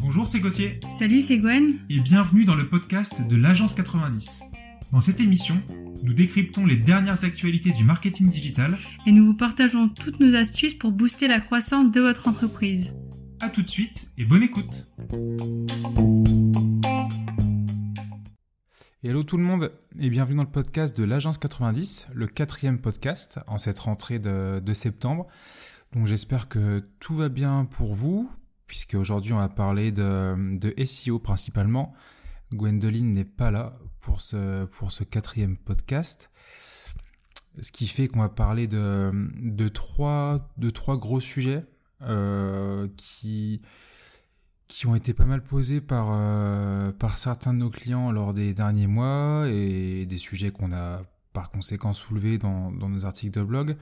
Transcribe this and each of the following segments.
Bonjour, c'est Gauthier. Salut, c'est Gwen. Et bienvenue dans le podcast de l'Agence 90. Dans cette émission, nous décryptons les dernières actualités du marketing digital. Et nous vous partageons toutes nos astuces pour booster la croissance de votre entreprise. A tout de suite et bonne écoute. Hello tout le monde et bienvenue dans le podcast de l'Agence 90, le quatrième podcast en cette rentrée de, septembre. Donc j'espère que tout va bien pour vous, puisque aujourd'hui on va parler de, de SEO principalement. Gwendoline n'est pas là pour ce, pour ce quatrième podcast. Ce qui fait qu'on va parler de, de, trois, de trois gros sujets euh, qui, qui ont été pas mal posés par, euh, par certains de nos clients lors des derniers mois et des sujets qu'on a par conséquent soulevés dans, nos articles de blog.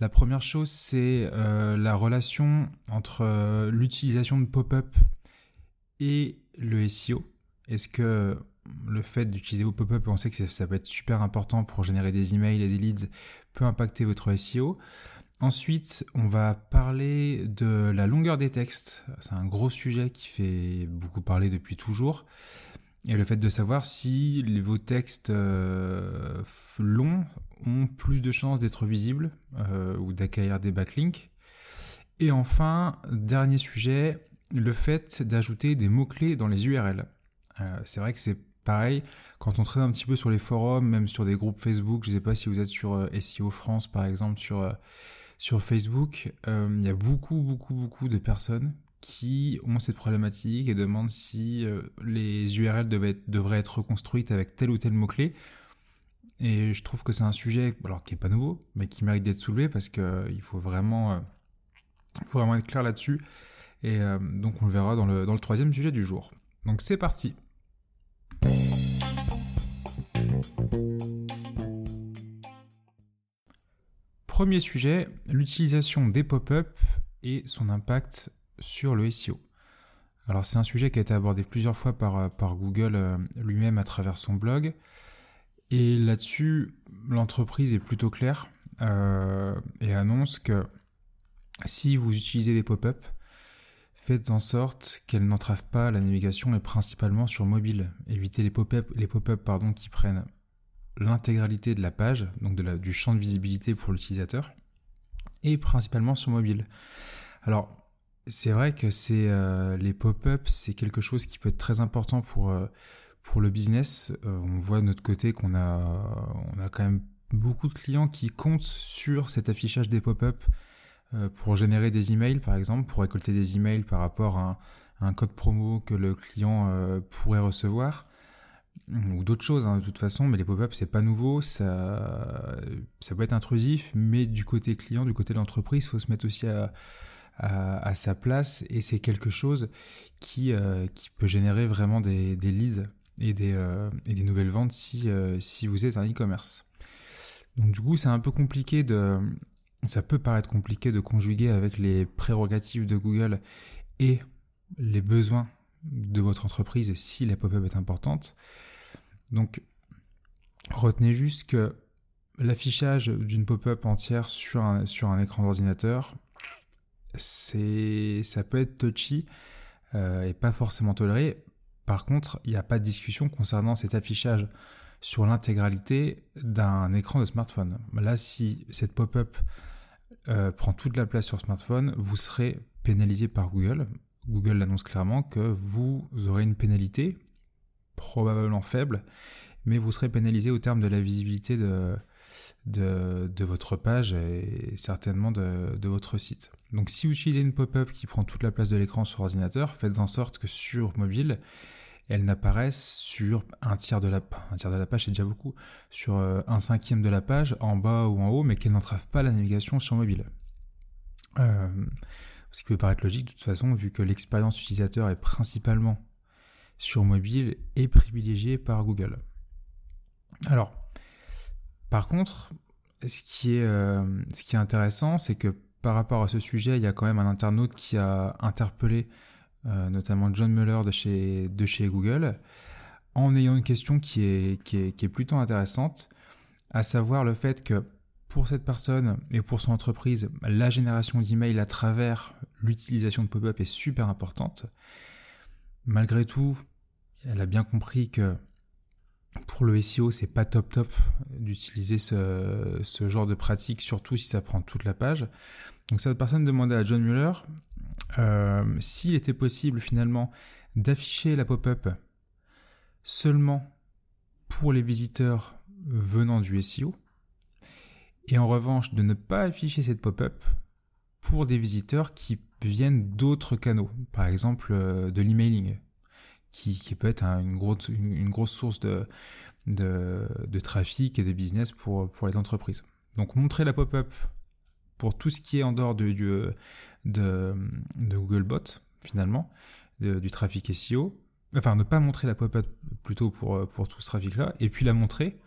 La première chose, c'est euh, la relation entre euh, l'utilisation de pop-up et le SEO. Est-ce que le fait d'utiliser vos pop-up, on sait que ça peut être super important pour générer des emails et des leads, peut impacter votre SEO Ensuite, on va parler de la longueur des textes. C'est un gros sujet qui fait beaucoup parler depuis toujours. Et le fait de savoir si vos textes euh, longs ont plus de chances d'être visibles euh, ou d'acquérir des backlinks. Et enfin, dernier sujet, le fait d'ajouter des mots-clés dans les URL. Euh, c'est vrai que c'est pareil, quand on traîne un petit peu sur les forums, même sur des groupes Facebook, je ne sais pas si vous êtes sur SEO France par exemple, sur Facebook, il y a beaucoup, beaucoup, beaucoup de personnes qui ont cette problématique et demandent si euh, les URL devraient être reconstruites avec tel ou tel mot-clé. Et je trouve que c'est un sujet, qui n'est pas nouveau, mais qui mérite d'être soulevé parce qu'il euh, faut vraiment, faut vraiment être clair là-dessus. Et donc on le verra dans le, dans le troisième sujet du jour. Donc c'est parti. Premier sujet, l'utilisation des pop-up et son impact sur le SEO. Alors c'est un sujet qui a été abordé plusieurs fois par, euh, Google euh, lui-même à travers son blog. Et là-dessus, l'entreprise est plutôt claire euh, et annonce que si vous utilisez des pop-up, faites en sorte qu'elles n'entravent pas la navigation et principalement sur mobile. Évitez les pop-up les pop pardon, qui prennent l'intégralité de la page, donc de du champ de visibilité pour l'utilisateur, et principalement sur mobile. Alors, c'est vrai que c'est euh, les pop-up, c'est quelque chose qui peut être très important pour, euh, pour le business. Euh, on voit de notre côté qu'on a, on a quand même beaucoup de clients qui comptent sur cet affichage des pop-up pour générer des emails, par exemple, pour récolter des emails par rapport à un code promo que le client pourrait recevoir ou d'autres choses hein, de toute façon, mais les pop-up c'est pas nouveau, ça, ça peut être intrusif, mais du côté client, du côté de l'entreprise, faut se mettre aussi à, à, sa place et c'est quelque chose qui, euh, qui peut générer vraiment des, des leads et des, euh, et des nouvelles ventes si, euh, si vous êtes un e-commerce. Donc du coup c'est un peu compliqué de... Ça peut paraître compliqué de conjuguer avec les prérogatives de Google et les besoins de votre entreprise si la pop-up est importante. Donc, retenez juste que l'affichage d'une pop-up entière sur un, sur un écran d'ordinateur, c'est, ça peut être touchy euh, et pas forcément toléré. Par contre, il n'y a pas de discussion concernant cet affichage sur l'intégralité d'un écran de smartphone. Là, si cette pop-up euh, prend toute la place sur smartphone, vous serez pénalisé par Google. Google l'annonce clairement que vous aurez une pénalité probablement faible, mais vous serez pénalisé au terme de la visibilité de, de, votre page et certainement de, votre site. Donc si vous utilisez une pop-up qui prend toute la place de l'écran sur ordinateur, faites en sorte que sur mobile, elle n'apparaisse sur un tiers de la un tiers de la page c'est déjà beaucoup sur euh, un cinquième de la page en bas ou en haut mais qu'elle n'entrave pas la navigation sur mobile euh, ce qui peut paraître logique de toute façon vu que l'expérience utilisateur est principalement sur mobile est privilégié par Google. Alors, par contre, ce qui est, euh, ce qui est intéressant, c'est que par rapport à ce sujet, il y a quand même un internaute qui a interpellé euh, notamment John Muller de chez, Google en ayant une question qui est, qui est, qui est plutôt intéressante, à savoir le fait que pour cette personne et pour son entreprise, la génération d'emails à travers l'utilisation de pop-up est super importante. Malgré tout, elle a bien compris que pour le SEO, c'est pas top top d'utiliser ce, genre de pratique, surtout si ça prend toute la page. Donc cette personne demandait à John Mueller euh, s'il était possible finalement d'afficher la pop-up seulement pour les visiteurs venant du SEO, et en revanche de ne pas afficher cette pop-up pour des visiteurs qui viennent d'autres canaux, par exemple euh, de l'emailing, qui, peut être une, grosse, source de, trafic et de business pour, les entreprises. Donc montrer la pop-up pour tout ce qui est en dehors de, Googlebot, finalement, du trafic SEO, enfin ne pas montrer la pop-up plutôt pour, tout ce trafic-là, et puis la montrer,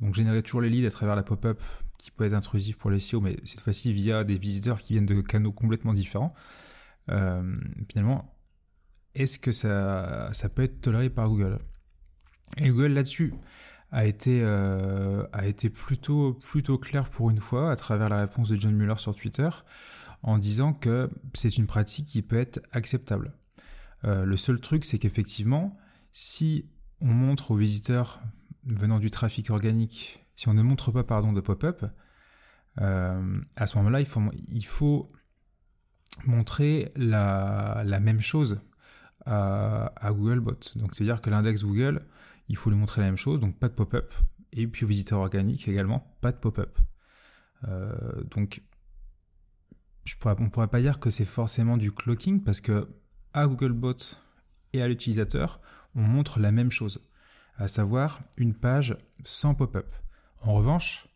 donc générer toujours les leads à travers la pop-up qui peut être intrusif pour les SEO, mais cette fois-ci via des visiteurs qui viennent de canaux complètement différents. Euh, finalement, est-ce que ça, peut être toléré par Google? Et Google là-dessus a été, euh, plutôt, clair pour une fois à travers la réponse de John Mueller sur Twitter en disant que c'est une pratique qui peut être acceptable. Euh, le seul truc, c'est qu'effectivement, si on montre aux visiteurs venant du trafic organique, si on ne montre pas pardon de pop-up, euh, à ce moment-là, il faut, montrer la même chose à, Googlebot. Donc, c'est-à-dire que l'index Google, il faut lui montrer la même chose, donc pas de pop-up. Et puis au visiteur organique également, pas de pop-up. Euh, donc, on ne pourrait pas dire que c'est forcément du clocking parce que à Googlebot et à l'utilisateur, on montre la même chose, à savoir une page sans pop-up. En revanche,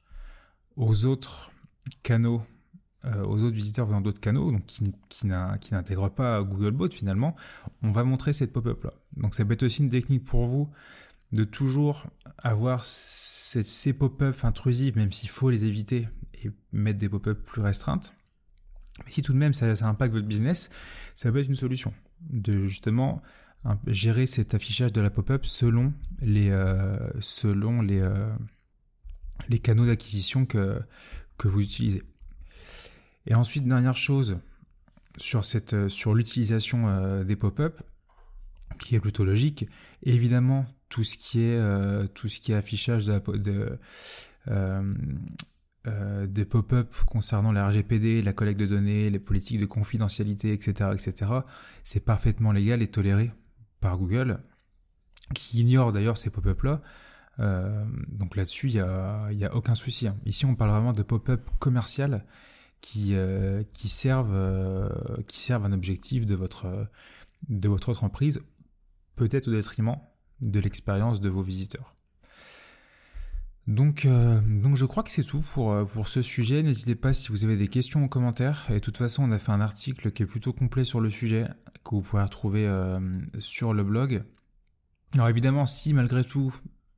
aux autres canaux, euh, aux autres visiteurs venant d'autres canaux, donc qui, qui n'intègrent pas Googlebot finalement, on va montrer cette pop-up là. Donc ça peut être aussi une technique pour vous de toujours avoir ces, pop-up intrusives, même s'il faut les éviter et mettre des pop-up plus restreintes. Mais si tout de même ça, ça impacte votre business, ça peut être une solution de justement gérer cet affichage de la pop-up selon les, euh, selon les, euh, les canaux d'acquisition que, que vous utilisez. Et ensuite, dernière chose sur, cette, sur l'utilisation euh, des pop-up, qui est plutôt logique, évidemment, tout ce qui est, tout ce qui est affichage de, de euh, des pop-up concernant la RGPD, la collecte de données, les politiques de confidentialité, etc., etc., c'est parfaitement légal et toléré par Google, qui ignore d'ailleurs ces pop-up-là. Euh, donc là-dessus, il n'y a, y a, aucun souci. Hein. Ici, on parle vraiment de pop-up commercial qui, euh, qui, servent, euh, qui servent un objectif de votre, de votre entreprise, peut-être au détriment de l'expérience de vos visiteurs. Donc, euh, donc je crois que c'est tout pour, euh, pour ce sujet. N'hésitez pas si vous avez des questions en commentaire. Et de toute façon, on a fait un article qui est plutôt complet sur le sujet, que vous pourrez retrouver euh, sur le blog. Alors évidemment, si malgré tout,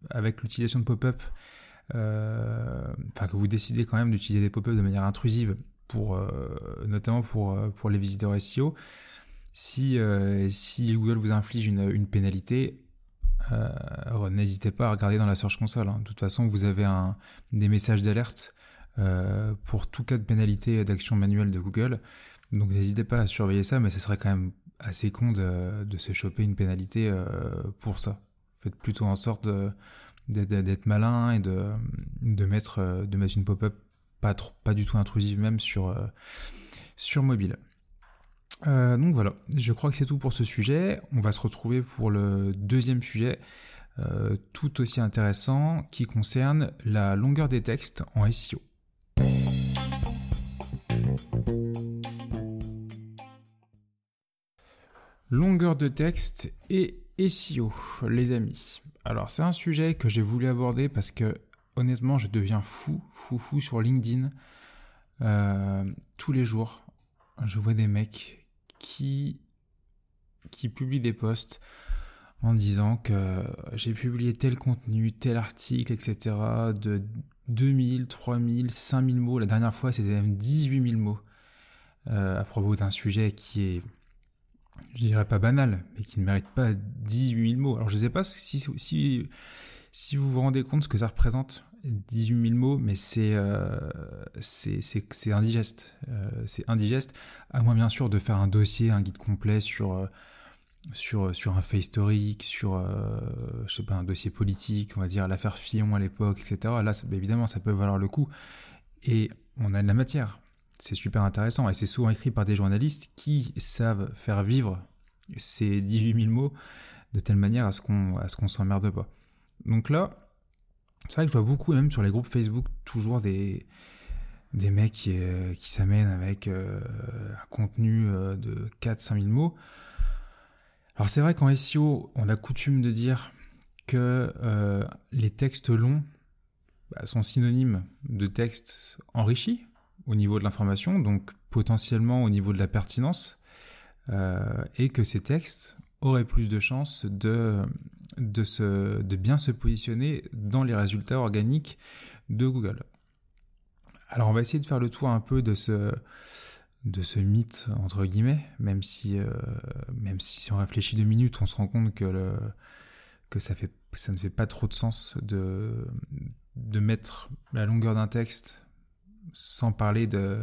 avec l'utilisation de pop-up, enfin que vous décidez quand même d'utiliser des pop-up de manière intrusive, pour, notamment pour, pour les visiteurs SEO, si, si Google vous inflige une, une pénalité, euh, n'hésitez pas à regarder dans la Search Console. Hein. De toute façon, vous avez un, des messages d'alerte euh, pour tout cas de pénalité d'action manuelle de Google. Donc n'hésitez pas à surveiller ça, mais ce serait quand même assez con de, se choper une pénalité euh, pour ça. Faites plutôt en sorte d'être malin et de, de, mettre, de mettre une pop-up pas, du tout intrusive même sur, sur mobile. Euh, donc voilà, je crois que c'est tout pour ce sujet. On va se retrouver pour le deuxième sujet, euh, tout aussi intéressant, qui concerne la longueur des textes en SEO. Longueur de texte et SEO, les amis. Alors c'est un sujet que j'ai voulu aborder parce que honnêtement je deviens fou, fou, fou sur LinkedIn. Euh, tous les jours, je vois des mecs qui, qui publie des posts en disant que j'ai publié tel contenu, tel article, etc. de 2000, 3000, 5000 mots. La dernière fois, c'était même 18 000 mots euh, à propos d'un sujet qui est, je dirais pas banal, mais qui ne mérite pas 18 000 mots. Alors je ne sais pas si, si vous vous rendez compte ce que ça représente 18 000 mots, mais c'est c'est indigeste. c'est indigeste, à moins bien sûr de faire un dossier, un guide complet sur sur, sur un fait historique, sur euh, je sais pas, un dossier politique, on va dire l'affaire Fillon à l'époque, etc. Là, évidemment, ça peut valoir le coup. Et on a de la matière. C'est super intéressant. Et c'est souvent écrit par des journalistes qui savent faire vivre ces 18 000 mots de telle manière à ce qu'on qu'on s'emmerde pas. Donc là, c'est vrai que je vois beaucoup, même sur les groupes Facebook, toujours des, des mecs qui, euh, s'amènent avec euh, un contenu de 4-5 000 mots. Alors c'est vrai qu'en SEO, on a coutume de dire que euh, les textes longs bah, sont synonymes de textes enrichis au niveau de l'information, donc potentiellement au niveau de la pertinence, euh, et que ces textes auraient plus de chances de, de, de bien se positionner dans les résultats organiques de Google. Alors on va essayer de faire le tour un peu de ce, de ce mythe entre guillemets, même si euh, même si, on réfléchit deux minutes, on se rend compte que que ça fait ça ne fait pas trop de sens de de mettre la longueur d'un texte sans parler de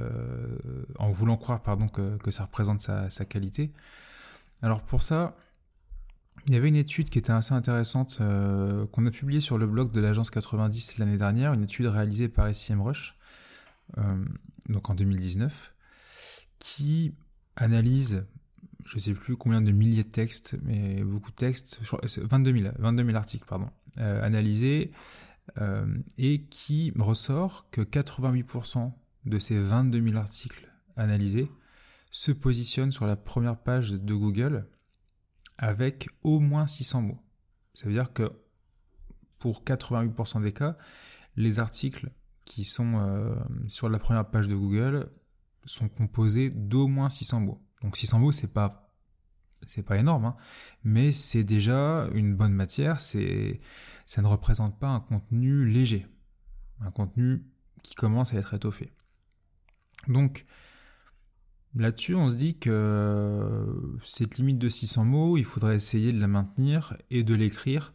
en voulant croire pardon que, que ça représente sa, sa, qualité. Alors pour ça, il y avait une étude qui était assez intéressante euh, qu'on a publiée sur le blog de l'agence 90 l'année dernière, une étude réalisée par SEMrush, euh, donc en 2019 qui analyse, je ne sais plus combien de milliers de textes, mais beaucoup de textes, 22 000, 22 articles, pardon, euh, analysés, et qui ressort que 88% de ces 22 000 articles analysés se positionnent sur la première page de Google avec au moins 600 mots. Ça veut dire que pour 88% des cas, les articles qui sont euh, sur la première page de Google sont composés d'au moins 600 mots. Donc 600 mots, c'est pas c'est pas énorme, hein, mais c'est déjà une bonne matière. C'est ça ne représente pas un contenu léger, un contenu qui commence à être étoffé. Donc là-dessus, on se dit que cette limite de 600 mots, il faudrait essayer de la maintenir et de l'écrire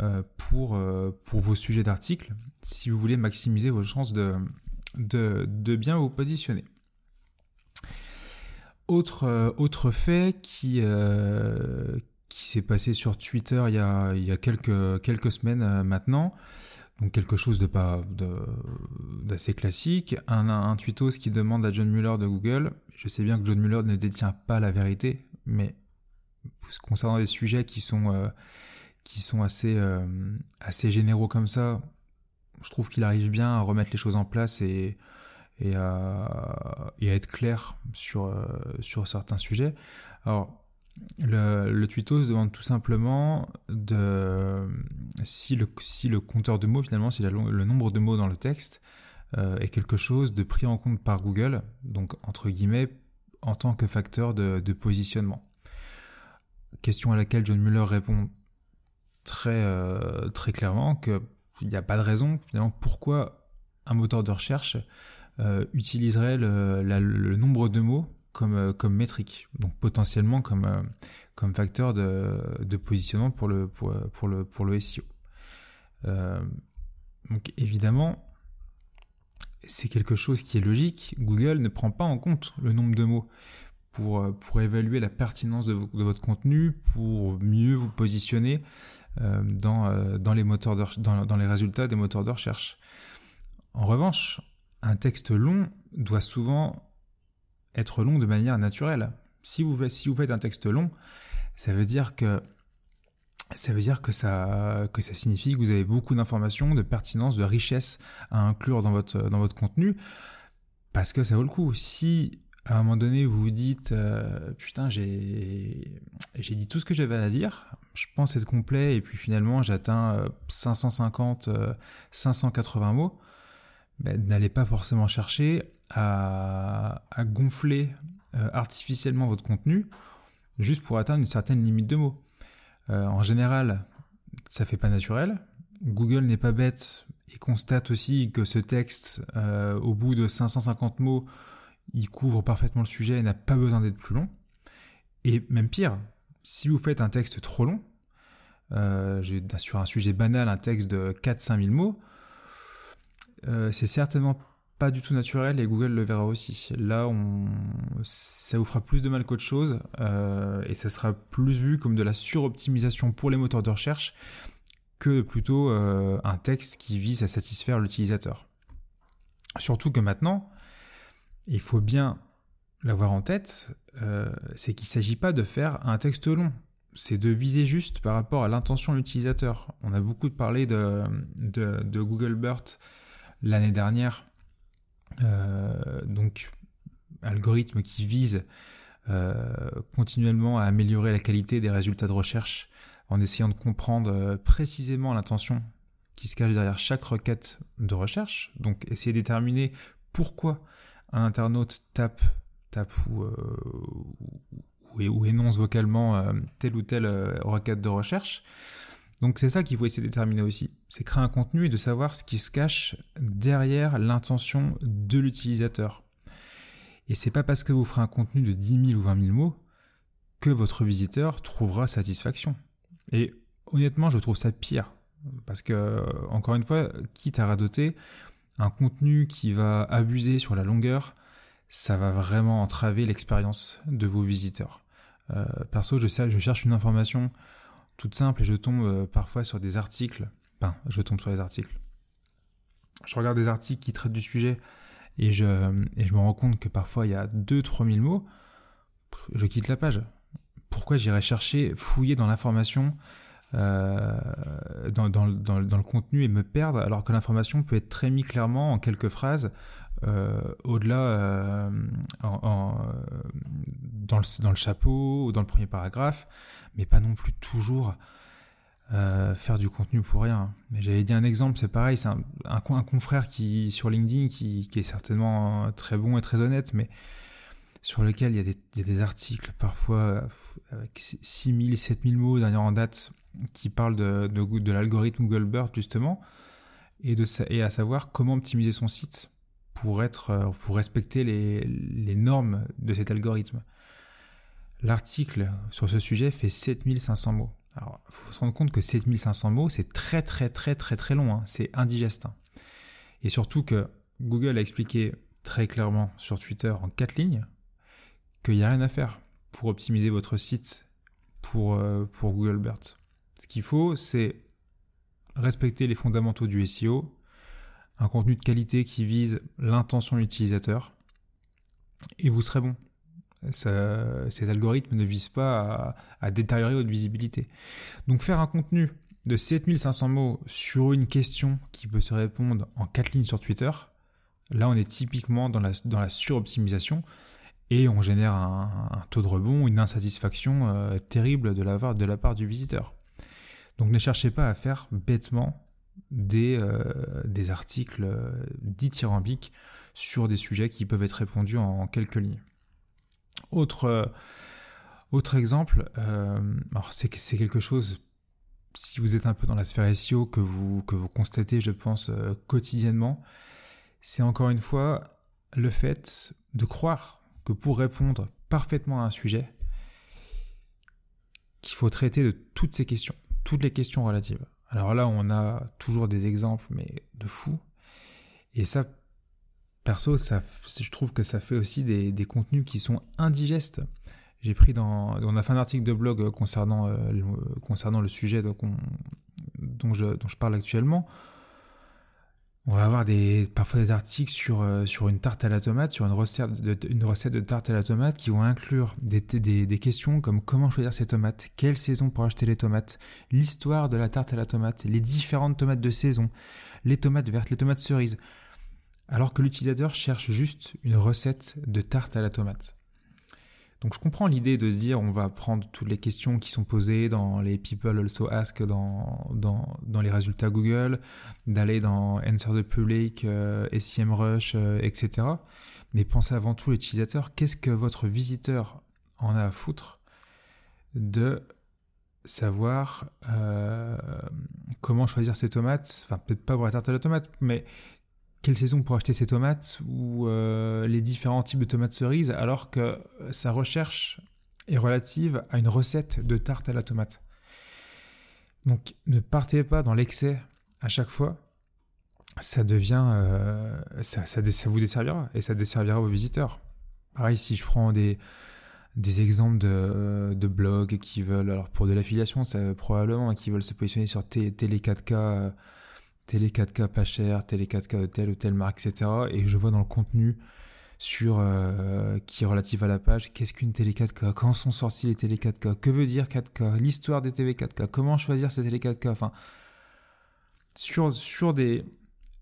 euh, pour, euh, pour vos sujets d'articles, si vous voulez maximiser vos chances de, bien vous positionner. Autre, euh, fait qui, euh, s'est passé sur Twitter il y a, quelques, semaines euh, maintenant, donc quelque chose d'assez classique, un, un tweetos qui demande à John Mueller de Google, je sais bien que John Mueller ne détient pas la vérité, mais concernant des sujets qui sont, qui sont assez, assez généraux comme ça, je trouve qu'il arrive bien à remettre les choses en place et et à être clair sur, euh, sur certains sujets. Alors, le, le se demande tout simplement de si le, si le compteur de mots, finalement, si le nombre de mots dans le texte euh, est quelque chose de pris en compte par Google, donc entre guillemets, en tant que facteur de, positionnement. Question à laquelle John Muller répond très, euh, très clairement qu'il n'y a pas de raison, finalement, pourquoi un moteur de recherche euh, utiliserait le, nombre de mots comme, comme métrique, donc potentiellement comme, comme facteur de, de, positionnement pour le, pour, pour, le, pour le SEO. donc évidemment, c'est quelque chose qui est logique. Google ne prend pas en compte le nombre de mots pour, pour évaluer la pertinence de, votre contenu, pour mieux vous positionner les moteurs dans, les résultats des moteurs de recherche. En revanche, un texte long doit souvent être long de manière naturelle. Si vous faites un texte long, ça veut dire que ça veut dire que ça, que ça signifie que vous avez beaucoup d'informations, de pertinence, de richesse à inclure dans votre, dans votre contenu, parce que ça vaut le coup. Si à un moment donné vous vous dites euh, putain j'ai dit tout ce que j'avais à dire, je pense être complet et puis finalement j'atteins 550 euh, 580 euh, mots, ben, n'allez pas forcément chercher à, gonfler artificiellement votre contenu juste pour atteindre une certaine limite de mots. Euh, en général, ça fait pas naturel. Google n'est pas bête et constate aussi que ce texte, euh, au bout de 550 mots, il couvre parfaitement le sujet et n'a pas besoin d'être plus long. Et même pire, si vous faites un texte trop long, sur un sujet banal, un texte de 4-5 000 mots, euh, c'est certainement pas du tout naturel et Google le verra aussi. Là, on, ça vous fera plus de mal qu'autre chose euh, et ça sera plus vu comme de la suroptimisation pour les moteurs de recherche que plutôt euh, un texte qui vise à satisfaire l'utilisateur. Surtout que maintenant, il faut bien l'avoir en tête, euh, c'est qu'il ne s'agit pas de faire un texte long, c'est de viser juste par rapport à l'intention de l'utilisateur. On a beaucoup parlé de, de, Google BERT l'année dernière donc, algorithme qui vise euh, continuellement à améliorer la qualité des résultats de recherche en essayant de comprendre euh, précisément l'intention qui se cache derrière chaque requête de recherche. Donc, essayer de déterminer pourquoi un internaute tape, tape ou, énonce vocalement telle ou telle requête de recherche. Donc c'est ça qu'il faut essayer de déterminer aussi. C'est créer un contenu et de savoir ce qui se cache derrière l'intention de l'utilisateur. Et c'est pas parce que vous ferez un contenu de 10 000 ou 20 000 mots que votre visiteur trouvera satisfaction. Et honnêtement, je trouve ça pire. Parce que, encore une fois, quitte à radoter, un contenu qui va abuser sur la longueur, ça va vraiment entraver l'expérience de vos visiteurs. Euh, perso, je, cherche une information toute simple et je tombe euh, parfois sur des articles. Enfin, je tombe sur les articles. Je regarde des articles qui traitent du sujet et je, me rends compte que parfois il y a 2-3 000 mots. Je quitte la page. Pourquoi j'irais chercher, fouiller dans l'information, euh, dans, le contenu et me perdre alors que l'information peut être très mise clairement en quelques phrases au-delà en, dans, le, dans le chapeau ou dans le premier paragraphe mais pas non plus toujours euh, faire du contenu pour rien. Mais j'avais dit un exemple, c'est pareil, c'est un, un, confrère qui sur LinkedIn qui, qui, est certainement très bon et très honnête, mais sur lequel il y a des, il y a des articles parfois avec 6000, 7000 mots dernière en date qui parlent de, de, de l'algorithme Google Bird justement, et, de, et à savoir comment optimiser son site pour, être, pour respecter les, les normes de cet algorithme. L'article sur ce sujet fait 7500 mots. Alors, il faut se rendre compte que 7500 mots, c'est très très très très très long, hein. c'est indigeste. Hein. Et surtout que Google a expliqué très clairement sur Twitter en quatre lignes qu'il n'y a rien à faire pour optimiser votre site pour, euh, pour Google BERT. Ce qu'il faut, c'est respecter les fondamentaux du SEO, un contenu de qualité qui vise l'intention de l'utilisateur, et vous serez bon ces algorithmes ne visent pas à, détériorer votre visibilité. Donc faire un contenu de 7500 mots sur une question qui peut se répondre en 4 lignes sur Twitter, là on est typiquement dans la, dans suroptimisation et on génère un, taux de rebond, une insatisfaction euh, terrible de la part du visiteur. Donc ne cherchez pas à faire bêtement des, euh, des articles euh, dithyrambiques sur des sujets qui peuvent être répondus en quelques lignes. Autre, euh, autre exemple, euh, c'est, quelque chose, si vous êtes un peu dans la sphère SEO, que vous, que vous constatez, je pense, quotidiennement, c'est encore une fois le fait de croire que pour répondre parfaitement à un sujet, qu'il faut traiter de toutes ces questions, toutes les questions relatives. Alors là, on a toujours des exemples, mais de fou. Et ça, Perso, je trouve que ça fait aussi des, contenus qui sont indigestes. J'ai pris dans, on a fait un article de blog concernant, euh, le, concernant le sujet dont je parle actuellement. On va avoir parfois des articles sur, euh, sur une tarte à la tomate, sur une recette de, tarte à la tomate qui vont inclure des, des, des questions comme comment choisir ses tomates, quelle saison pour acheter les tomates, l'histoire de la tarte à la tomate, les différentes tomates de saison, les tomates vertes, les tomates cerises alors que l'utilisateur cherche juste une recette de tarte à la tomate. Donc je comprends l'idée de se dire on va prendre toutes les questions qui sont posées dans les People Also Ask dans, les résultats Google, d'aller dans Answer the Public, euh, SEMrush, euh, etc. Mais pensez avant tout l'utilisateur, qu'est-ce que votre visiteur en a à foutre de savoir euh, comment choisir ses tomates, enfin peut-être pas pour la tarte à la tomate, mais quelle saison pour acheter ses tomates ou euh, les différents types de tomates cerises alors que sa recherche est relative à une recette de tarte à la tomate. Donc ne partez pas dans l'excès à chaque fois. ça devient, euh, ça, ça, vous desservira et ça desservira vos visiteurs. Pareil, si je prends des, des exemples de, de blogs qui veulent, alors pour de l'affiliation, ça probablement, qui veulent se positionner sur télé 4K, télé 4K pas cher, télé 4K de telle ou telle marque, etc. Et je vois dans le contenu sur euh, qui est relatif à la page, qu'est-ce qu'une télé 4K, quand sont sortis les télé 4K, que veut dire 4K, l'histoire des TV 4K, comment choisir ces télé 4K, enfin sur, sur des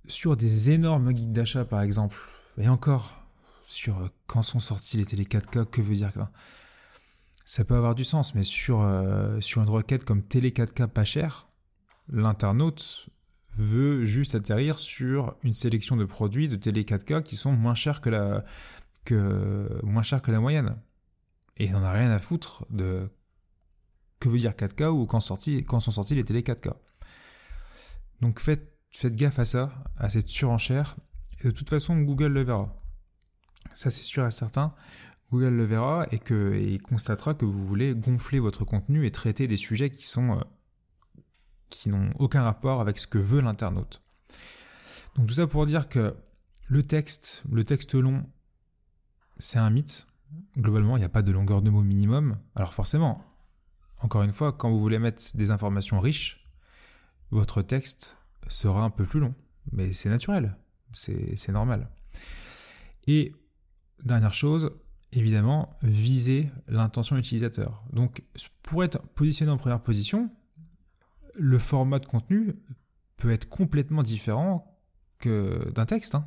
sur des énormes guides d'achat par exemple, et encore sur euh, quand sont sortis les télé 4K, que veut dire ça peut avoir du sens, mais sur, euh, sur une requête comme télé 4K pas cher, l'internaute veut juste atterrir sur une sélection de produits de télé 4K qui sont moins chers que la, moyenne. Et il n'en a rien à foutre de que veut dire 4K ou quand, sont sortis les télé 4K. Donc faites, faites gaffe à ça, à cette surenchère. De toute façon, Google le verra. Ça, c'est sûr et certain. Google le verra et constatera que vous voulez gonfler votre contenu et traiter des sujets qui sont euh, qui n'ont aucun rapport avec ce que veut l'internaute. Donc tout ça pour dire que le texte, le texte long, c'est un mythe. Globalement, il n'y a pas de longueur de mots minimum. Alors forcément, encore une fois, quand vous voulez mettre des informations riches, votre texte sera un peu plus long. Mais c'est naturel, c'est normal. Et dernière chose, évidemment, viser l'intention utilisateur. Donc pour être positionné en première position, le format de contenu peut être complètement différent que d'un texte. Hein.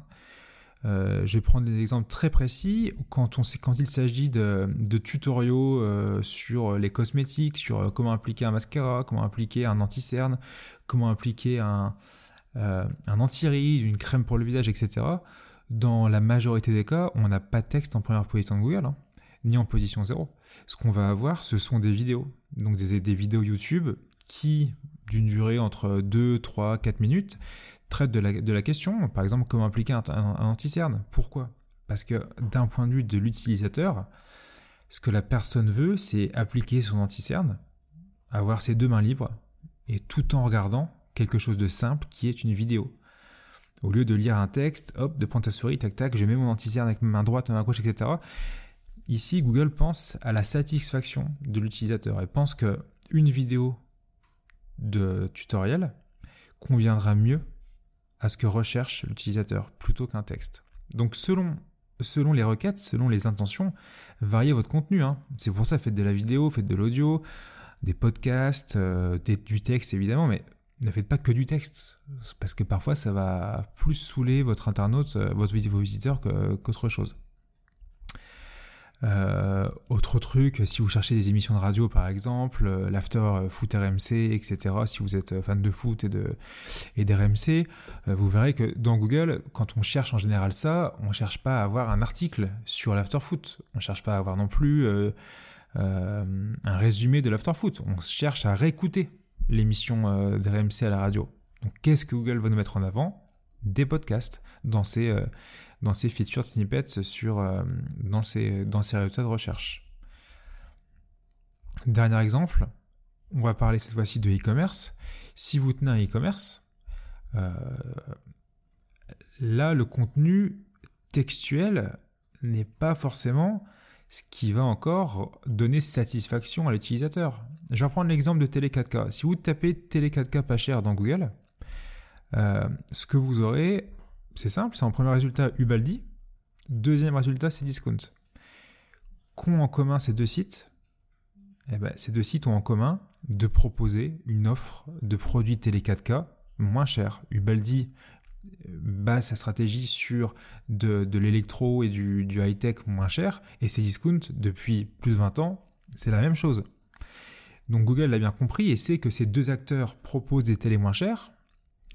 Euh, je vais prendre des exemples très précis. Quand, on, quand il s'agit de, tutoriaux euh, sur les cosmétiques, sur euh, comment appliquer un mascara, comment appliquer un anti-cerne, comment appliquer un, anti-ride, une crème pour le visage, etc. Dans la majorité des cas, on n'a pas de texte en première position de Google, hein, ni en position zéro. Ce qu'on va avoir, ce sont des vidéos. Donc des, des vidéos YouTube qui d'une durée entre 2, 3, 4 minutes, traite de la, question, par exemple, comment appliquer un, anti-cerne. Pourquoi? Parce que d'un point de vue de l'utilisateur, ce que la personne veut, c'est appliquer son anti-cerne, avoir ses deux mains libres, et tout en regardant quelque chose de simple qui est une vidéo. Au lieu de lire un texte, hop, de prendre ta souris, tac tac, je mets mon anti-cerne avec ma main droite, ma main gauche, etc. Ici, Google pense à la satisfaction de l'utilisateur et pense que une vidéo de tutoriel conviendra mieux à ce que recherche l'utilisateur plutôt qu'un texte. Donc selon, les requêtes, selon les intentions, variez votre contenu. Hein. C'est pour ça, faites de la vidéo, faites de l'audio, des podcasts, euh, du texte évidemment, mais ne faites pas que du texte. Parce que parfois ça va plus saouler votre internaute, euh, votre, vos visiteurs qu'autre chose. Euh, autre truc, si vous cherchez des émissions de radio par exemple, euh, l'after euh, foot RMC, etc. Si vous êtes fan de foot et de et d'RMC, vous verrez que dans Google, quand on cherche en général ça, on cherche pas à avoir un article sur l'after foot. On cherche pas à avoir non plus un résumé de l'after foot. On cherche à réécouter l'émission d'RMC à la radio. Donc qu'est-ce que Google va nous mettre en avant? Des podcasts dans ces dans ces featured snippets sur, euh, dans, ces, dans ces résultats de recherche. Dernier exemple, on va parler cette fois-ci de e-commerce. Si vous tenez un e-commerce, euh, là, le contenu textuel n'est pas forcément ce qui va encore donner satisfaction à l'utilisateur. Je vais prendre l'exemple de Télé 4K. Si vous tapez Télé 4K pas cher dans Google, euh, ce que vous aurez, c'est simple, c'est en premier résultat Ubaldi, deuxième résultat c'est Discount. Qu'ont en commun ces deux sites? Eh ben, Ces deux sites ont en commun de proposer une offre de produits télé 4K moins cher. Ubaldi euh, base sa stratégie sur de, l'électro et du, high-tech moins cher, et Cdiscount, depuis plus de 20 ans, c'est la même chose. Donc Google l'a bien compris et sait que ces deux acteurs proposent des télés moins chères,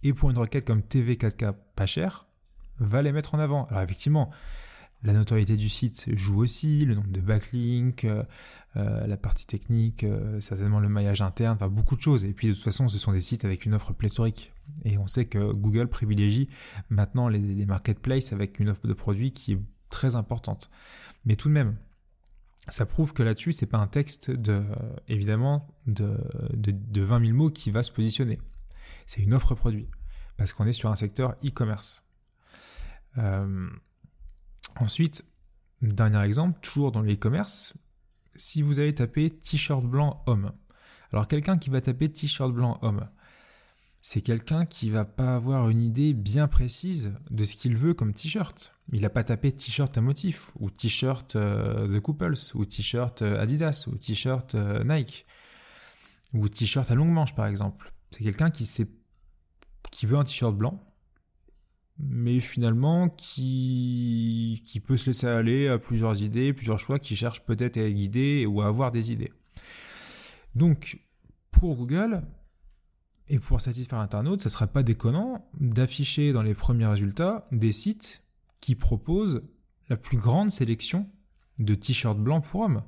et pour une requête comme TV 4K pas cher, va les mettre en avant. Alors effectivement, la notoriété du site joue aussi, le nombre de backlinks, euh, euh, la partie technique, euh, certainement le maillage interne, enfin beaucoup de choses. Et puis de toute façon, ce sont des sites avec une offre pléthorique. Et on sait que Google privilégie maintenant les, marketplaces avec une offre de produits qui est très importante. Mais tout de même, ça prouve que là-dessus, c'est pas un texte de, évidemment, de, de, de 20 000 mots qui va se positionner. C'est une offre produit. Parce qu'on est sur un secteur e-commerce. Euh, ensuite, dernier exemple, toujours dans le e-commerce, si vous avez tapé t-shirt blanc homme, alors quelqu'un qui va taper t-shirt blanc homme, c'est quelqu'un qui va pas avoir une idée bien précise de ce qu'il veut comme t-shirt. Il n'a pas tapé t-shirt à motif, ou t-shirt euh, de Couples, ou t-shirt euh, Adidas, ou t-shirt euh, Nike, ou t-shirt à longue manche par exemple. C'est quelqu'un qui, qui veut un t-shirt blanc, mais finalement qui, qui peut se laisser aller à plusieurs idées, plusieurs choix, qui cherche peut-être à guider ou à avoir des idées. Donc, pour Google, et pour satisfaire l'internaute, ce ne serait pas déconnant d'afficher dans les premiers résultats des sites qui proposent la plus grande sélection de t-shirts blancs pour hommes,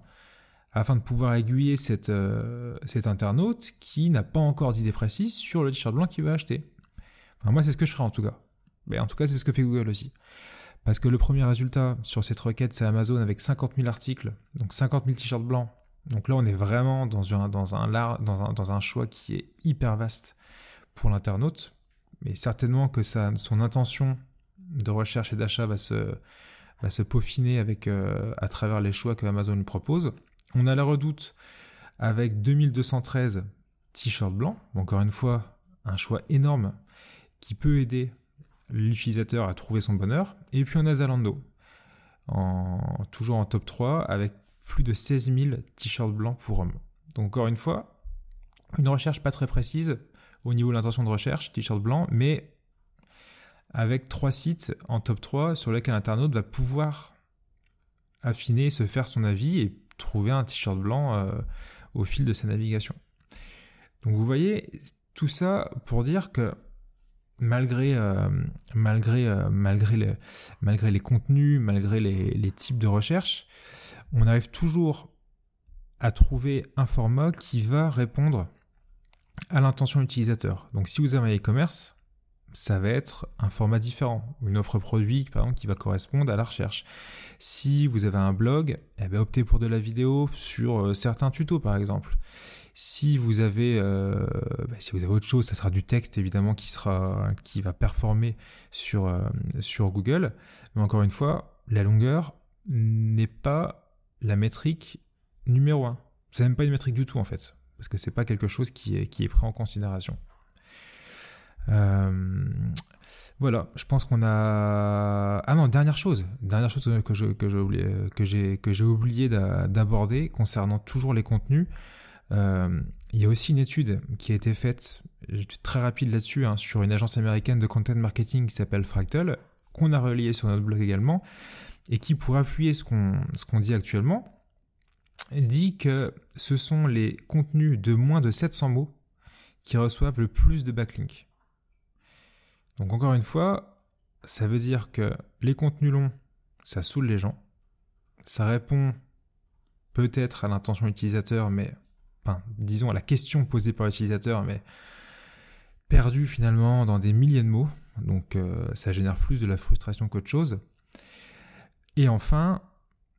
afin de pouvoir aiguiller cette, euh, cet internaute qui n'a pas encore d'idée précise sur le t-shirt blanc qu'il va acheter. Moi, c'est ce que je ferai en tout cas. Mais en tout cas, c'est ce que fait Google aussi. Parce que le premier résultat sur cette requête, c'est Amazon avec 50 000 articles, donc 50 000 t-shirts blancs donc là, on est vraiment dans un, dans un, dans un, choix qui est hyper vaste pour l'internaute. Mais certainement que son intention de recherche et d'achat va se, va se peaufiner avec, euh, à travers les choix que Amazon lui propose. On a la redoute avec 2213 t-shirts blancs. Encore une fois, un choix énorme qui peut aider l'utilisateur à trouver son bonheur. Et puis on a Zalando, toujours en top 3 avec plus de 16 000 t-shirts blancs pour hommes. Donc encore une fois, une recherche pas très précise au niveau de l'intention de recherche, t-shirt blanc, mais avec trois sites en top 3 sur lesquels l'internaute va pouvoir affiner, se faire son avis et trouver un t-shirt blanc euh, au fil de sa navigation. Donc vous voyez, tout ça pour dire que malgré, euh, euh, malgré, les, contenus, malgré les, types de recherche, on arrive toujours à trouver un format qui va répondre à l'intention utilisateur. Donc si vous avez un e-commerce, ça va être un format différent, une offre produit par exemple qui va correspondre à la recherche. Si vous avez un blog, eh bien, optez pour de la vidéo sur euh, certains tutos par exemple. Si vous avez, euh, bah, si vous avez autre chose, ça sera du texte évidemment qui sera, qui va performer sur euh, sur Google. Mais encore une fois, la longueur n'est pas la métrique numéro un. C'est même pas une métrique du tout en fait, parce que c'est pas quelque chose qui est, qui est pris en considération. Euh, voilà, je pense qu'on a. Ah non, dernière chose, dernière chose que j'ai que j'ai que oublié d'aborder concernant toujours les contenus. Euh, il y a aussi une étude qui a été faite, très rapide là-dessus, hein, sur une agence américaine de content marketing qui s'appelle Fractal, qu'on a relié sur notre blog également, et qui, pour appuyer ce qu'on qu'on dit actuellement, dit que ce sont les contenus de moins de 700 mots qui reçoivent le plus de backlinks. Donc encore une fois, ça veut dire que les contenus longs, ça saoule les gens. Ça répond peut-être à l'intention utilisateur, mais disons à la question posée par l'utilisateur, mais perdu finalement dans des milliers de mots. Donc euh, ça génère plus de la frustration qu'autre chose. Et enfin,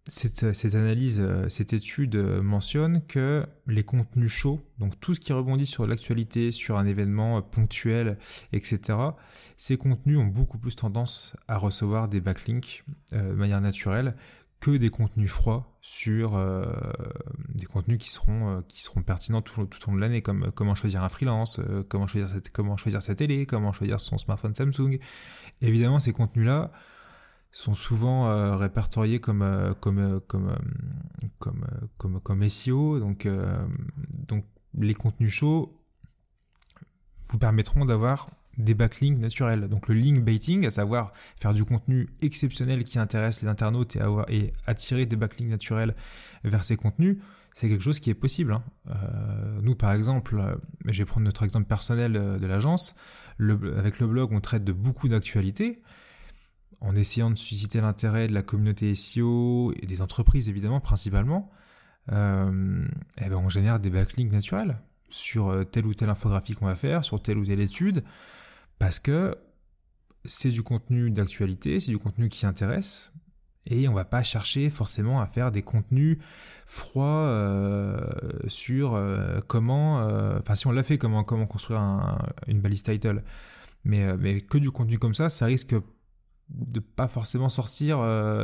cette, analyse, euh, cette étude euh, mentionne que les contenus chauds, donc tout ce qui rebondit sur l'actualité, sur un événement ponctuel, etc., ces contenus ont beaucoup plus tendance à recevoir des backlinks de manière naturelle que des contenus froids sur des contenus qui seront, qui seront pertinents tout, tout au long de l'année, comme comment choisir un freelance, comment, choisir cette, comment choisir sa télé, comment choisir son smartphone Samsung. Évidemment, ces contenus-là, sont souvent euh, répertoriés comme euh, comme euh, comme comme comme comme SEO donc donc les contenus chauds vous permettront d'avoir des backlinks naturels. Donc le link baiting, à savoir faire du contenu exceptionnel qui intéresse les internautes et, avoir, et attirer des backlinks naturels vers ces contenus, c'est quelque chose qui est possible. Hein. nous par exemple, je vais prendre notre exemple personnel de l'agence, avec le blog on traite de beaucoup d'actualités en essayant de susciter l'intérêt de la communauté SEO et des entreprises évidemment principalement, euh, eh ben on génère des backlinks naturels sur euh, telle ou telle infographie qu'on va faire, sur telle ou telle étude, parce que c'est du contenu d'actualité, c'est du contenu qui intéresse, et on va pas chercher forcément à faire des contenus froids euh, sur comment, enfin si on l'a fait, comment, comment construire une balise title. Mais, mais que du contenu comme ça, ça risque de pas forcément sortir,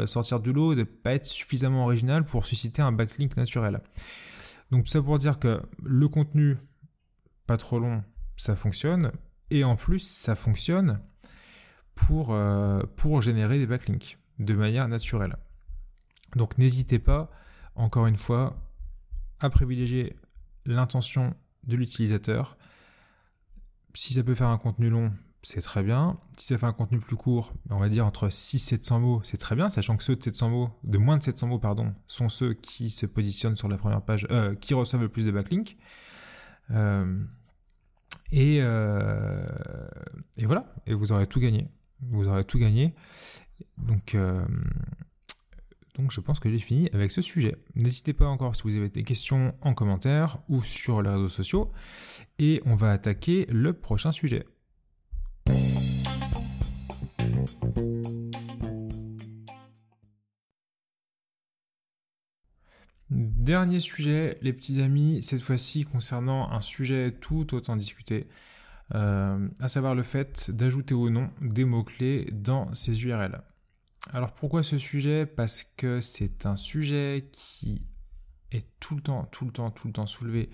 sortir du lot, de pas être suffisamment original pour susciter un backlink naturel. Donc tout ça pour dire que le contenu pas trop long, ça fonctionne. Et en plus, ça fonctionne pour, euh, pour générer des backlinks de manière naturelle. Donc n'hésitez pas, encore une fois, à privilégier l'intention de l'utilisateur. Si ça peut faire un contenu long, c'est très bien. Si ça fait un contenu plus court, on va dire entre 6 700 mots, c'est très bien, sachant que ceux de 700 mots, de moins de 700 mots, pardon, sont ceux qui se positionnent sur la première page, euh, qui reçoivent le plus de backlinks. Euh, et, euh, et voilà, et vous aurez tout gagné. Vous aurez tout gagné. Donc, donc je pense que j'ai fini avec ce sujet. N'hésitez pas encore si vous avez des questions en commentaire ou sur les réseaux sociaux. Et on va attaquer le prochain sujet. Dernier sujet, les petits amis, cette fois-ci concernant un sujet tout autant discuté, euh, à savoir le fait d'ajouter ou non des mots-clés dans ces URL. Alors pourquoi ce sujet? Parce que c'est un sujet qui est tout le temps, tout le temps, tout le temps soulevé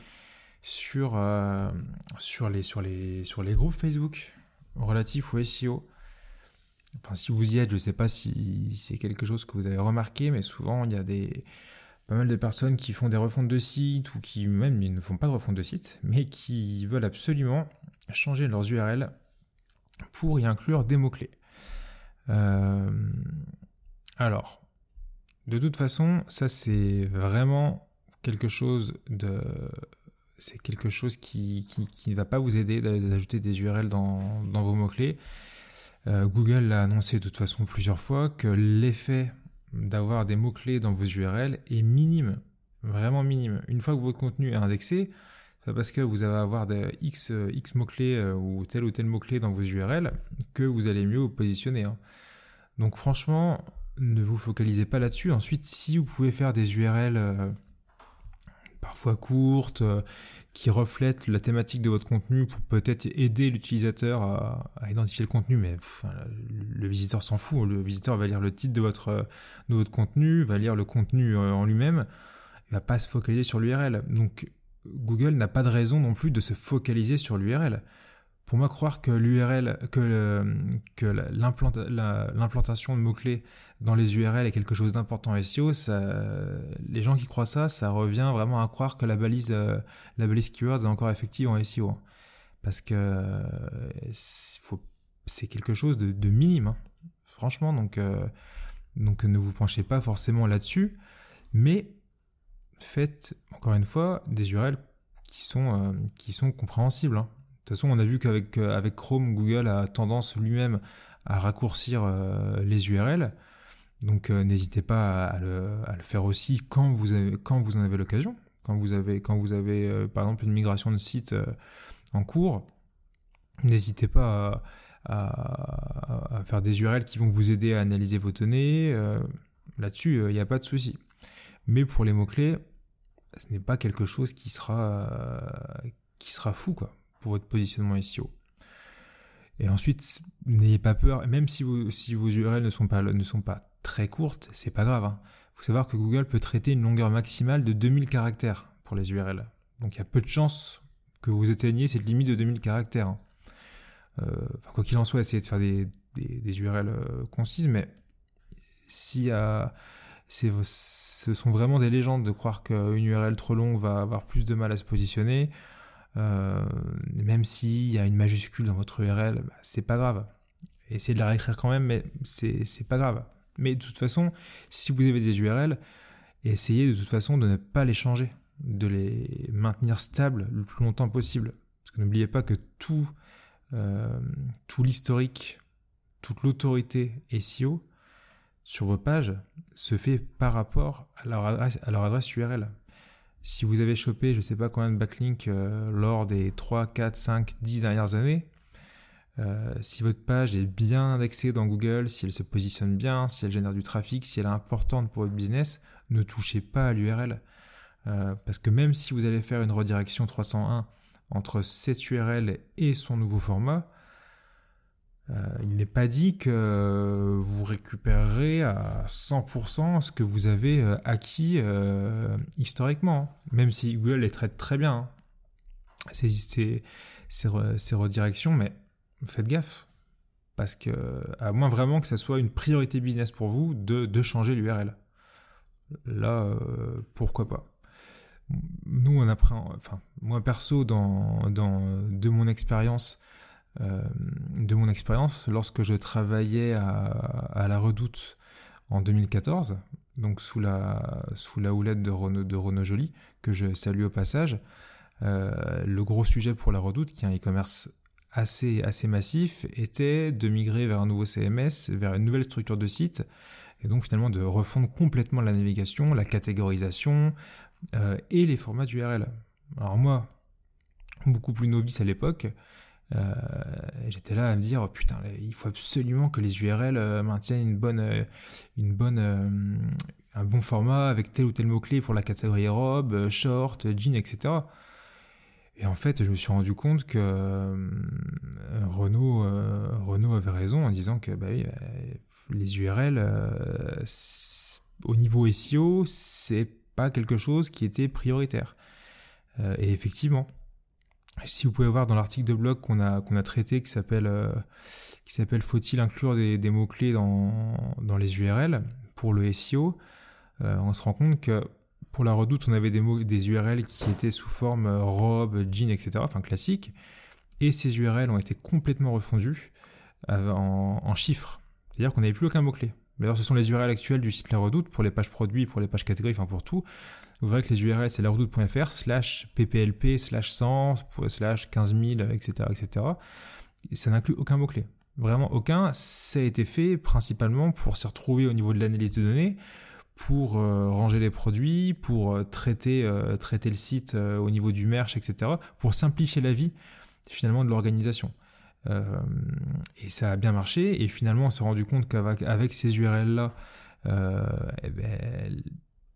sur, euh, sur, les, sur, les, sur les groupes Facebook relatifs au SEO. Enfin, si vous y êtes, je ne sais pas si c'est quelque chose que vous avez remarqué, mais souvent il y a des pas mal de personnes qui font des refontes de sites ou qui même ne font pas de refonte de sites, mais qui veulent absolument changer leurs URL pour y inclure des mots-clés. Euh, alors, de toute façon, ça c'est vraiment quelque chose de c'est quelque chose qui, ne va pas vous aider d'ajouter des URL dans, vos mots-clés. Euh, Google l'a annoncé de toute façon plusieurs fois que l'effet d'avoir des mots-clés dans vos URL est minime, vraiment minime. Une fois que votre contenu est indexé, parce que vous allez avoir des X, X mots-clés euh, ou tel ou tel mot-clé dans vos URL que vous allez mieux vous positionner. Hein. Donc franchement, ne vous focalisez pas là-dessus. Ensuite, si vous pouvez faire des URL euh, parfois courtes, euh, qui reflètent la thématique de votre contenu pour peut-être aider l'utilisateur à, identifier le contenu, mais le visiteur s'en fout. Le visiteur va lire le titre de votre, contenu, va lire le contenu euh, en lui-même, il va pas se focaliser sur l'URL. Donc Google n'a pas de raison non plus de se focaliser sur l'URL pour moi, croire que l'URL, que, que l'implantation de mots-clés dans les URL est quelque chose d'important SEO, les gens qui croient ça, ça revient vraiment à croire que la balise, euh, la balise keywords est encore effective en SEO. Parce que c'est quelque chose de, minime, hein. franchement. Donc, euh, donc ne vous penchez pas forcément là-dessus, mais faites encore une fois des URL qui sont, euh, qui sont compréhensibles. Hein. De toute façon, on a vu qu'avec euh, avec Chrome, Google a tendance lui-même à raccourcir euh, les URL. Donc n'hésitez pas à le, faire aussi quand vous, avez, quand vous en avez l'occasion. Quand vous avez, quand vous avez par exemple une migration de site en cours, n'hésitez pas à, faire des URL qui vont vous aider à analyser vos données. Là-dessus, il n'y a pas de souci. Mais pour les mots-clés, ce n'est pas quelque chose qui sera, qui sera fou, quoi pour votre positionnement SEO. Et ensuite, n'ayez pas peur, même si, vous, si vos URL ne sont pas, ne sont pas très courtes, c'est pas grave. Il hein. faut savoir que Google peut traiter une longueur maximale de 2000 caractères pour les URL. Donc il y a peu de chances que vous atteigniez cette limite de 2000 caractères. Hein. Euh, quoi qu'il en soit, essayez de faire des, des, URL euh, concises, mais si ce sont vraiment des légendes de croire qu'une URL trop longue va avoir plus de mal à se positionner. Euh, même s'il y a une majuscule dans votre URL, bah, c'est pas grave. Essayez de la réécrire quand même, mais c'est pas grave. Mais de toute façon, si vous avez des URL, essayez de toute façon de ne pas les changer, de les maintenir stables le plus longtemps possible. Parce que n'oubliez pas que tout, euh, l'historique, toute l'autorité SEO sur vos pages se fait par rapport à leur adresse, URL. Si vous avez chopé je ne sais pas combien de backlinks euh, lors des 3, 4, 5, 10 dernières années, euh, si votre page est bien indexée dans Google, si elle se positionne bien, si elle génère du trafic, si elle est importante pour votre business, ne touchez pas à l'URL. Euh, parce que même si vous allez faire une redirection 301 entre cette URL et son nouveau format, il n'est pas dit que vous récupérerez à 100% ce que vous avez acquis historiquement, même si Google les traite très bien. Hein. Ces, redirections, mais faites gaffe. Parce que, à moins vraiment que ça soit une priorité business pour vous de, changer l'URL. Là, euh, pourquoi pas. Nous, on apprend, enfin, moi perso, dans, dans de mon expérience, euh, de mon expérience, lorsque je travaillais à, la Redoute en 2014, donc sous la, sous la houlette de Renaud, de Renaud Joly, que je salue au passage, euh, le gros sujet pour la Redoute, qui est un e-commerce assez, assez massif, était de migrer vers un nouveau CMS, vers une nouvelle structure de site, et donc finalement de refondre complètement la navigation, la catégorisation euh, et les formats d'URL. Alors moi, beaucoup plus novice à l'époque, euh, j'étais là à me dire putain il faut absolument que les URL maintiennent une bonne une bonne un bon format avec tel ou tel mot clé pour la catégorie robe short jean etc et en fait, je me suis rendu compte que euh, Renault, euh, Renault avait raison en disant que bah les URL, euh, au niveau SEO, c'est pas quelque chose qui était prioritaire. et effectivement, si vous pouvez voir dans l'article de blog qu'on a, a traité qui s'appelle qui s'appelle Faut-il inclure des, mots-clés dans, dans les URL pour le SEO, on se rend compte que pour la redoute, on avait des, mots, des URL qui étaient sous forme euh, robe, jean, etc., enfin classique. Et ces URL ont été complètement refondus euh, en, chiffres. C'est-à-dire qu'on n'avait plus aucun mot-clé. D'ailleurs, ce sont les URL actuelles du site La Redoute pour les pages produits, pour les pages catégories, enfin pour tout. Vous verrez que les URL, c'est laredoute.fr, slash pplp, slash 100, slash 15000, etc., etc. Et ça n'inclut aucun mot-clé. Vraiment aucun. Ça a été fait principalement pour s'y retrouver au niveau de l'analyse de données, pour euh, ranger les produits, pour euh, traiter, euh, traiter le site au niveau du merch, etc., pour simplifier la vie finalement de l'organisation. Et ça a bien marché, et finalement on s'est rendu compte qu'avec avec ces URL-là, eh ben,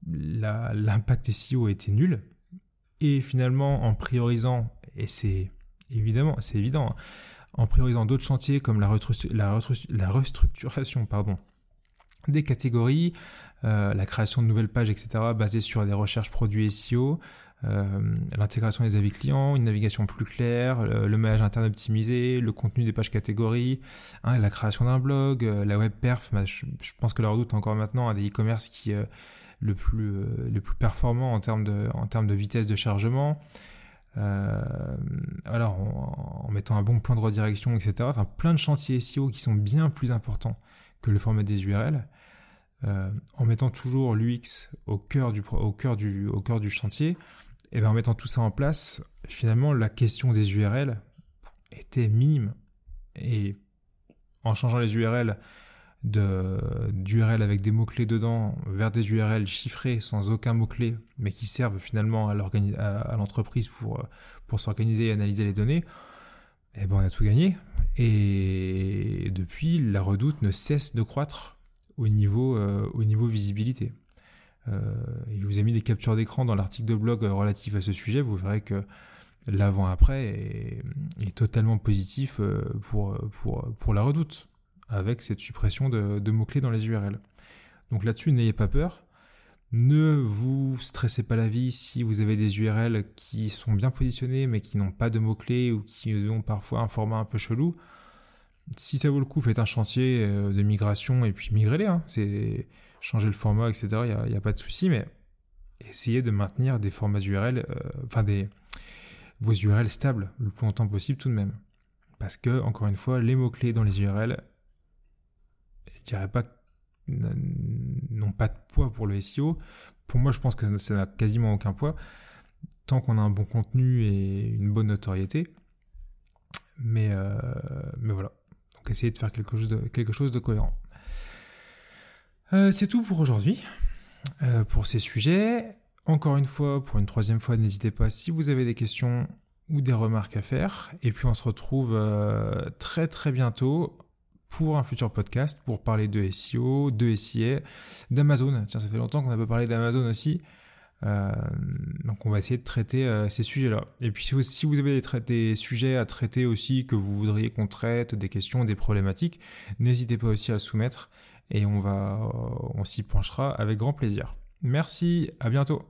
l'impact SEO était nul. Et finalement, en priorisant, et c'est évidemment, c'est évident, hein, en priorisant d'autres chantiers comme la, restructuration des catégories, euh, la création de nouvelles pages, etc., basées sur des recherches produits SEO, euh, l'intégration des avis clients, une navigation plus claire, le, maillage interne optimisé, le contenu des pages catégories, hein, la création d'un blog, euh, la web perf. Bah, je, pense que la redoute encore maintenant un des e-commerce qui est le plus le plus performant en termes de vitesse de chargement. alors en, mettant un bon plan de redirection, etc. Enfin, plein de chantiers SEO qui sont bien plus importants que le format des URL. Euh, en mettant toujours l'UX au cœur du chantier, et bien en mettant tout ça en place, finalement, la question des URL était minime. Et en changeant les URL d'URL avec des mots-clés dedans vers des URL chiffrés sans aucun mot-clé, mais qui servent finalement à l'entreprise pour, pour s'organiser et analyser les données, eh ben on a tout gagné. Et depuis, la redoute ne cesse de croître au niveau, euh, au niveau visibilité. Euh, je vous ai mis des captures d'écran dans l'article de blog euh, relatif à ce sujet. Vous verrez que l'avant-après est, totalement positif pour, pour, pour la redoute, avec cette suppression de, mots-clés dans les URL. Donc là-dessus, n'ayez pas peur. Ne vous stressez pas la vie si vous avez des URL qui sont bien positionnés mais qui n'ont pas de mots-clés ou qui ont parfois un format un peu chelou si ça vaut le coup, faites un chantier euh, de migration et puis migrez-les. Hein. C'est changer le format, etc. Il n'y a, pas de souci, mais essayez de maintenir des formats d'URL, euh, enfin des vos URL stables le plus longtemps possible tout de même. Parce que, encore une fois, les mots-clés dans les URL, je dirais pas n'ont pas de poids pour le SEO. Pour moi, je pense que ça n'a quasiment aucun poids tant qu'on a un bon contenu et une bonne notoriété. Mais, euh, mais voilà essayer de faire quelque chose de, quelque chose de cohérent. Euh, c'est tout pour aujourd'hui, euh, pour ces sujets. Encore une fois, pour une troisième fois, n'hésitez pas si vous avez des questions ou des remarques à faire. Et puis on se retrouve euh, très très bientôt pour un futur podcast pour parler de SEO, de SIA, d'Amazon. Tiens, ça fait longtemps qu'on n'a pas parlé d'Amazon aussi. Donc on va essayer de traiter ces sujets-là. Et puis si vous avez des, des, sujets à traiter aussi, que vous voudriez qu'on traite, des questions, des problématiques, n'hésitez pas aussi à soumettre et on va, euh, on s'y penchera avec grand plaisir. Merci, à bientôt.